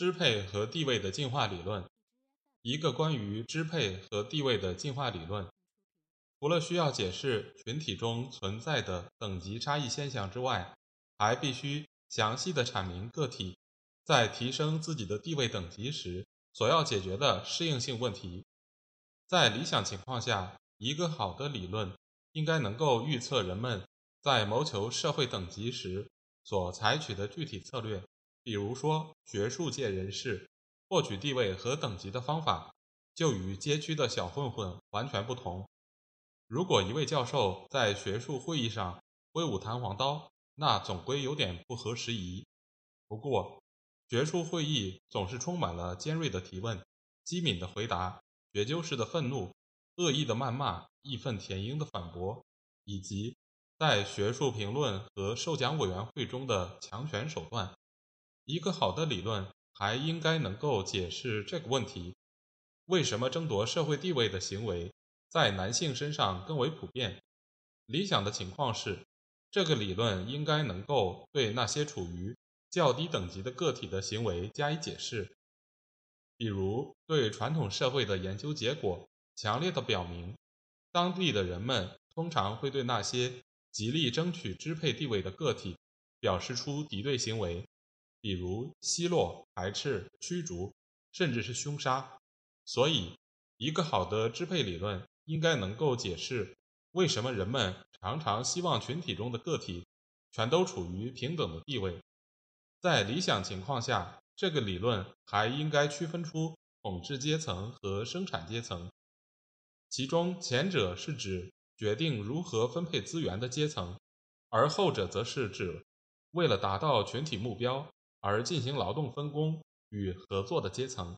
支配和地位的进化理论，一个关于支配和地位的进化理论，除了需要解释群体中存在的等级差异现象之外，还必须详细的阐明个体在提升自己的地位等级时所要解决的适应性问题。在理想情况下，一个好的理论。应该能够预测人们在谋求社会等级时所采取的具体策略。比如说，学术界人士获取地位和等级的方法就与街区的小混混完全不同。如果一位教授在学术会议上挥舞弹簧刀，那总归有点不合时宜。不过，学术会议总是充满了尖锐的提问、机敏的回答、绝究式的愤怒。恶意的谩骂、义愤填膺的反驳，以及在学术评论和授奖委员会中的强权手段，一个好的理论还应该能够解释这个问题：为什么争夺社会地位的行为在男性身上更为普遍？理想的情况是，这个理论应该能够对那些处于较低等级的个体的行为加以解释，比如对传统社会的研究结果。强烈的表明，当地的人们通常会对那些极力争取支配地位的个体表示出敌对行为，比如奚落、排斥、驱逐，甚至是凶杀。所以，一个好的支配理论应该能够解释为什么人们常常希望群体中的个体全都处于平等的地位。在理想情况下，这个理论还应该区分出统治阶层和生产阶层。其中前者是指决定如何分配资源的阶层，而后者则是指为了达到群体目标而进行劳动分工与合作的阶层。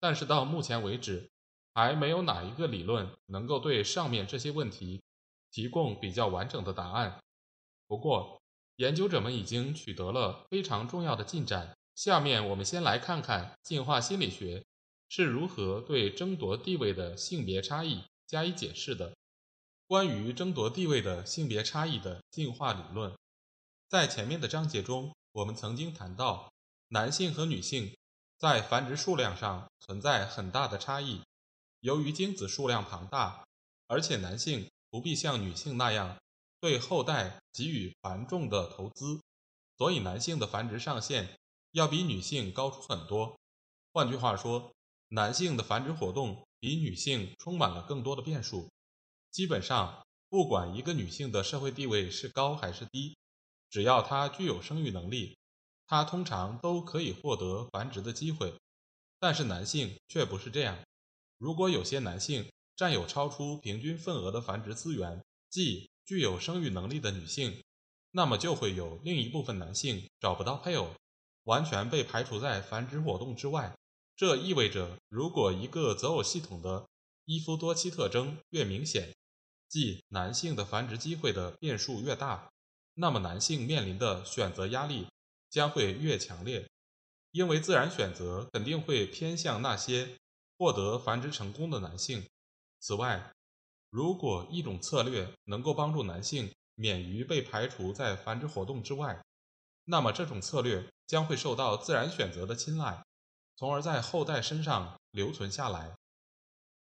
但是到目前为止，还没有哪一个理论能够对上面这些问题提供比较完整的答案。不过，研究者们已经取得了非常重要的进展。下面我们先来看看进化心理学。是如何对争夺地位的性别差异加以解释的？关于争夺地位的性别差异的进化理论，在前面的章节中，我们曾经谈到，男性和女性在繁殖数量上存在很大的差异。由于精子数量庞大，而且男性不必像女性那样对后代给予繁重的投资，所以男性的繁殖上限要比女性高出很多。换句话说，男性的繁殖活动比女性充满了更多的变数。基本上，不管一个女性的社会地位是高还是低，只要她具有生育能力，她通常都可以获得繁殖的机会。但是男性却不是这样。如果有些男性占有超出平均份额的繁殖资源，即具有生育能力的女性，那么就会有另一部分男性找不到配偶，完全被排除在繁殖活动之外。这意味着，如果一个择偶系统的一夫多妻特征越明显，即男性的繁殖机会的变数越大，那么男性面临的选择压力将会越强烈，因为自然选择肯定会偏向那些获得繁殖成功的男性。此外，如果一种策略能够帮助男性免于被排除在繁殖活动之外，那么这种策略将会受到自然选择的青睐。从而在后代身上留存下来。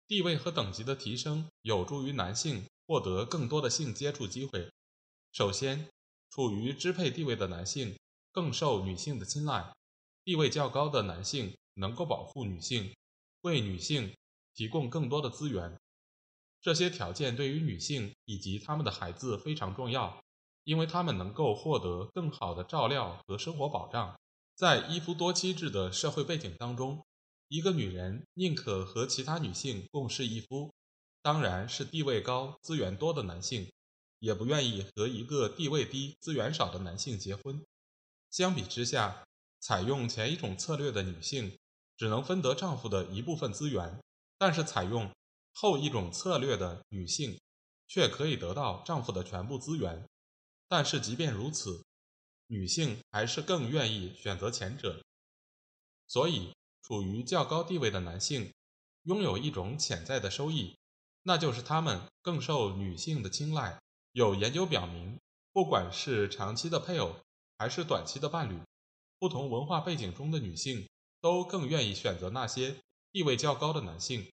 地位和等级的提升有助于男性获得更多的性接触机会。首先，处于支配地位的男性更受女性的青睐。地位较高的男性能够保护女性，为女性提供更多的资源。这些条件对于女性以及他们的孩子非常重要，因为他们能够获得更好的照料和生活保障。在一夫多妻制的社会背景当中，一个女人宁可和其他女性共侍一夫，当然是地位高、资源多的男性，也不愿意和一个地位低、资源少的男性结婚。相比之下，采用前一种策略的女性只能分得丈夫的一部分资源，但是采用后一种策略的女性却可以得到丈夫的全部资源。但是即便如此，女性还是更愿意选择前者。所以，处于较高地位的男性拥有一种潜在的收益，那就是他们更受女性的青睐。有研究表明，不管是长期的配偶还是短期的伴侣。不同文化背景中的女性都更愿意选择那些地位较高的男性。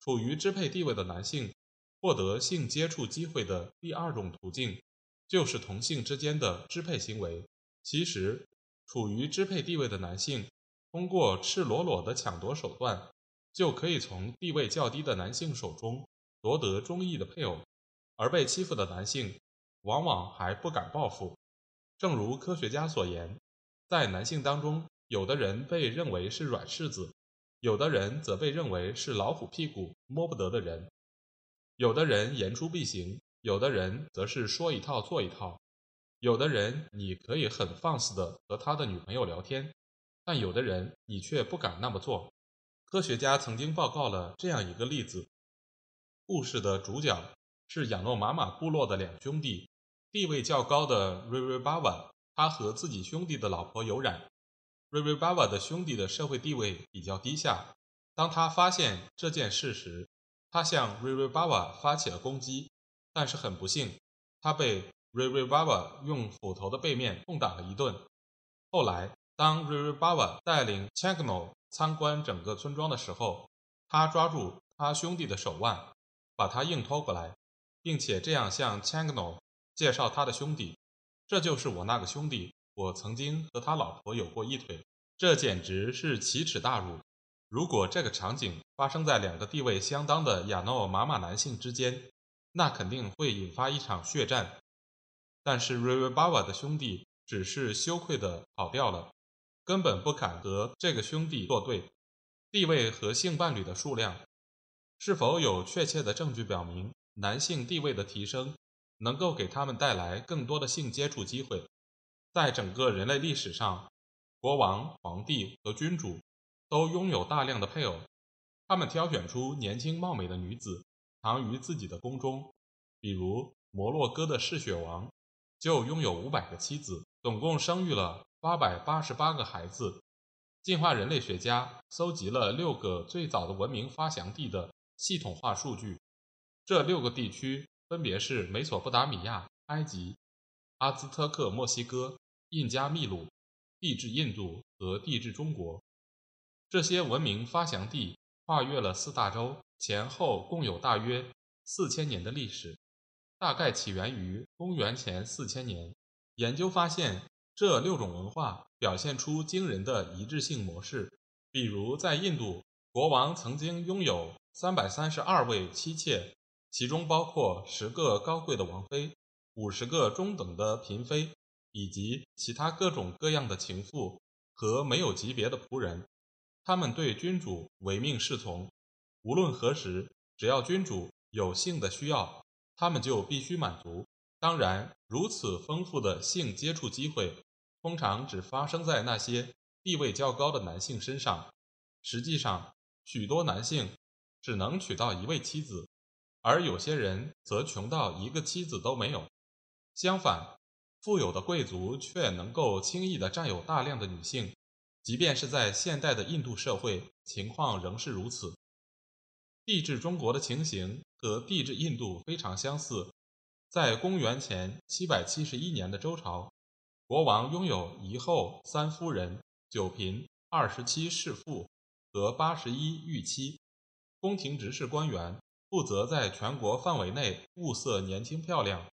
处于支配地位的男性获得性接触机会的第二种途径，就是同性之间的支配行为。其实，处于支配地位的男性通过赤裸裸的抢夺手段，就可以从地位较低的男性手中夺得中意的配偶，而被欺负的男性往往还不敢报复。正如科学家所言。在男性当中，有的人被认为是软柿子，有的人则被认为是老虎屁股摸不得的人。有的人言出必行，有的人则是说一套做一套。有的人你可以很放肆的和他的女朋友聊天，但有的人你却不敢那么做。科学家曾经报告了这样一个例子：故事的主角是雅诺玛马部落的两兄弟，地位较高的瑞瑞巴瓦。他和自己兄弟的老婆有染。瑞瑞巴瓦的兄弟的社会地位比较低下。当他发现这件事时，他向瑞瑞巴瓦发起了攻击。但是很不幸，他被瑞瑞巴瓦用斧头的背面痛打了一顿。后来，当瑞瑞巴瓦带领 Chagno 参观整个村庄的时候，他抓住他兄弟的手腕，把他硬拖过来，并且这样向 Chagno 介绍他的兄弟。这就是我那个兄弟，我曾经和他老婆有过一腿，这简直是奇耻大辱。如果这个场景发生在两个地位相当的亚诺玛马男性之间，那肯定会引发一场血战。但是瑞瑞巴瓦的兄弟只是羞愧地跑掉了，根本不敢和这个兄弟作对。地位和性伴侣的数量，是否有确切的证据表明男性地位的提升？能够给他们带来更多的性接触机会。在整个人类历史上，国王、皇帝和君主都拥有大量的配偶。他们挑选出年轻貌美的女子藏于自己的宫中。比如摩洛哥的嗜血王就拥有五百个妻子，总共生育了八百八十八个孩子。进化人类学家搜集了六个最早的文明发祥地的系统化数据。这六个地区。分别是美索不达米亚、埃及、阿兹特克、墨西哥、印加秘鲁、地质印度和地质中国。这些文明发祥地跨越了四大洲，前后共有大约四千年的历史，大概起源于公元前四千年。研究发现，这六种文化表现出惊人的一致性模式。比如，在印度，国王曾经拥有三百三十二位妻妾。其中包括十个高贵的王妃、五十个中等的嫔妃，以及其他各种各样的情妇和没有级别的仆人。他们对君主唯命是从，无论何时，只要君主有性的需要，他们就必须满足。当然，如此丰富的性接触机会，通常只发生在那些地位较高的男性身上。实际上，许多男性只能娶到一位妻子。而有些人则穷到一个妻子都没有。相反，富有的贵族却能够轻易地占有大量的女性，即便是在现代的印度社会，情况仍是如此。地质中国的情形和地质印度非常相似。在公元前771年的周朝，国王拥有一后三夫人、九嫔、二十七侍妇和八十一御妻，宫廷执事官员。负责在全国范围内物色年轻漂亮、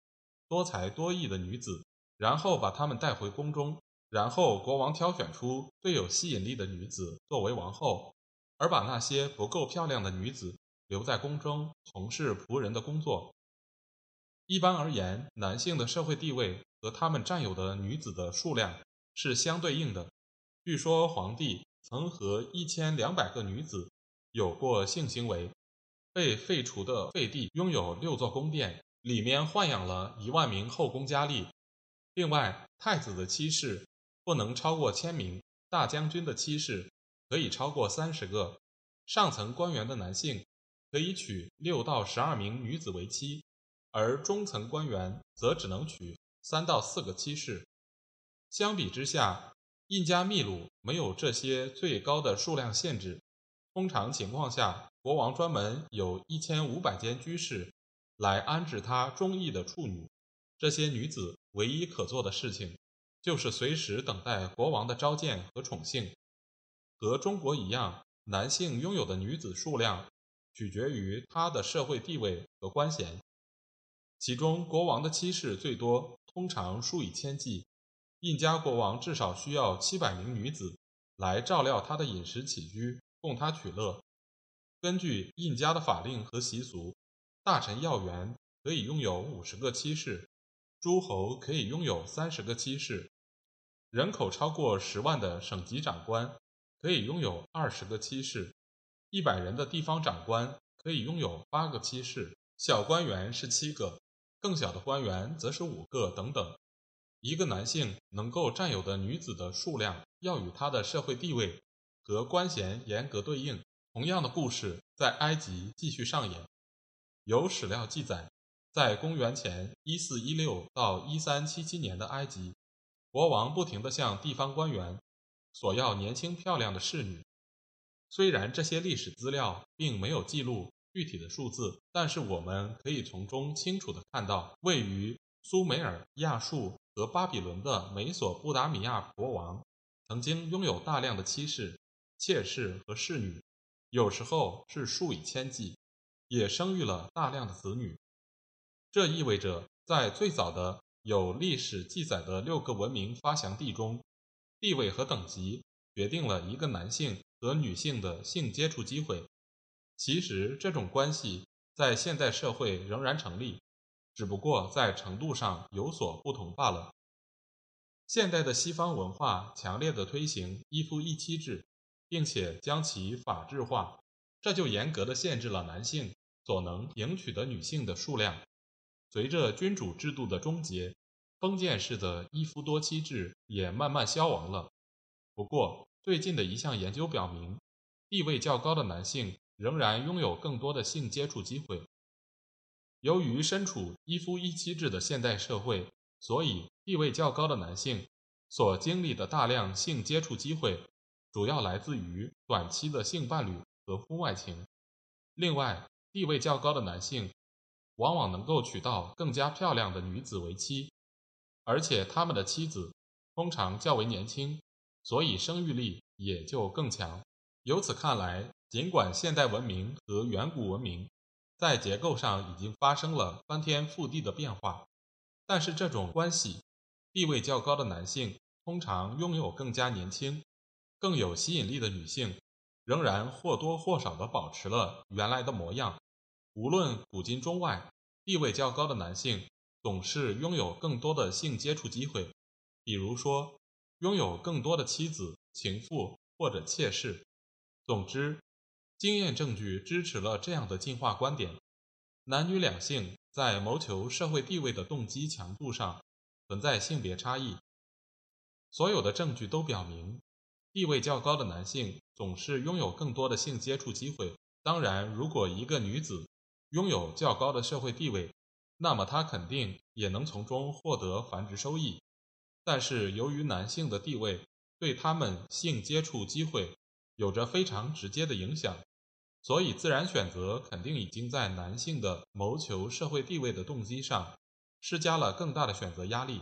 多才多艺的女子，然后把她们带回宫中。然后国王挑选出最有吸引力的女子作为王后，而把那些不够漂亮的女子留在宫中从事仆人的工作。一般而言，男性的社会地位和他们占有的女子的数量是相对应的。据说皇帝曾和一千两百个女子有过性行为。被废除的废帝拥有六座宫殿，里面豢养了一万名后宫佳丽。另外，太子的妻室不能超过千名。大将军的妻室可以超过三十个，上层官员的男性可以娶六到十二名女子为妻，而中层官员则只能娶三到四个妻室。相比之下，印加秘鲁没有这些最高的数量限制。通常情况下，国王专门有一千五百间居室来安置他中意的处女。这些女子唯一可做的事情，就是随时等待国王的召见和宠幸。和中国一样，男性拥有的女子数量取决于他的社会地位和官衔。其中，国王的妻室最多，通常数以千计。印加国王至少需要七百名女子来照料他的饮食起居。供他取乐。根据印加的法令和习俗，大臣要员可以拥有五十个妻室，诸侯可以拥有三十个妻室，人口超过十万的省级长官可以拥有二十个妻室，一百人的地方长官可以拥有八个妻室，小官员是七个，更小的官员则是五个等等。一个男性能够占有的女子的数量要与他的社会地位。和官衔严格对应。同样的故事在埃及继续上演。有史料记载，在公元前一四一六到一三七七年的埃及，国王不停地向地方官员索要年轻漂亮的侍女。虽然这些历史资料并没有记录具体的数字，但是我们可以从中清楚地看到，位于苏美尔、亚述和巴比伦的美索不达米亚国王曾经拥有大量的妻室。妾室和侍女，有时候是数以千计，也生育了大量的子女。这意味着，在最早的有历史记载的六个文明发祥地中，地位和等级决定了一个男性和女性的性接触机会。其实，这种关系在现代社会仍然成立，只不过在程度上有所不同罢了。现代的西方文化强烈的推行一夫一妻制。并且将其法制化，这就严格的限制了男性所能迎娶的女性的数量。随着君主制度的终结，封建式的一夫多妻制也慢慢消亡了。不过，最近的一项研究表明，地位较高的男性仍然拥有更多的性接触机会。由于身处一夫一妻制的现代社会，所以地位较高的男性所经历的大量性接触机会。主要来自于短期的性伴侣和婚外情。另外，地位较高的男性往往能够娶到更加漂亮的女子为妻，而且他们的妻子通常较为年轻，所以生育力也就更强。由此看来，尽管现代文明和远古文明在结构上已经发生了翻天覆地的变化，但是这种关系，地位较高的男性通常拥有更加年轻。更有吸引力的女性，仍然或多或少地保持了原来的模样。无论古今中外，地位较高的男性总是拥有更多的性接触机会，比如说拥有更多的妻子、情妇或者妾室。总之，经验证据支持了这样的进化观点：男女两性在谋求社会地位的动机强度上存在性别差异。所有的证据都表明。地位较高的男性总是拥有更多的性接触机会。当然，如果一个女子拥有较高的社会地位，那么她肯定也能从中获得繁殖收益。但是，由于男性的地位对他们性接触机会有着非常直接的影响，所以自然选择肯定已经在男性的谋求社会地位的动机上施加了更大的选择压力。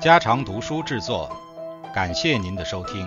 家常读书制作，感谢您的收听。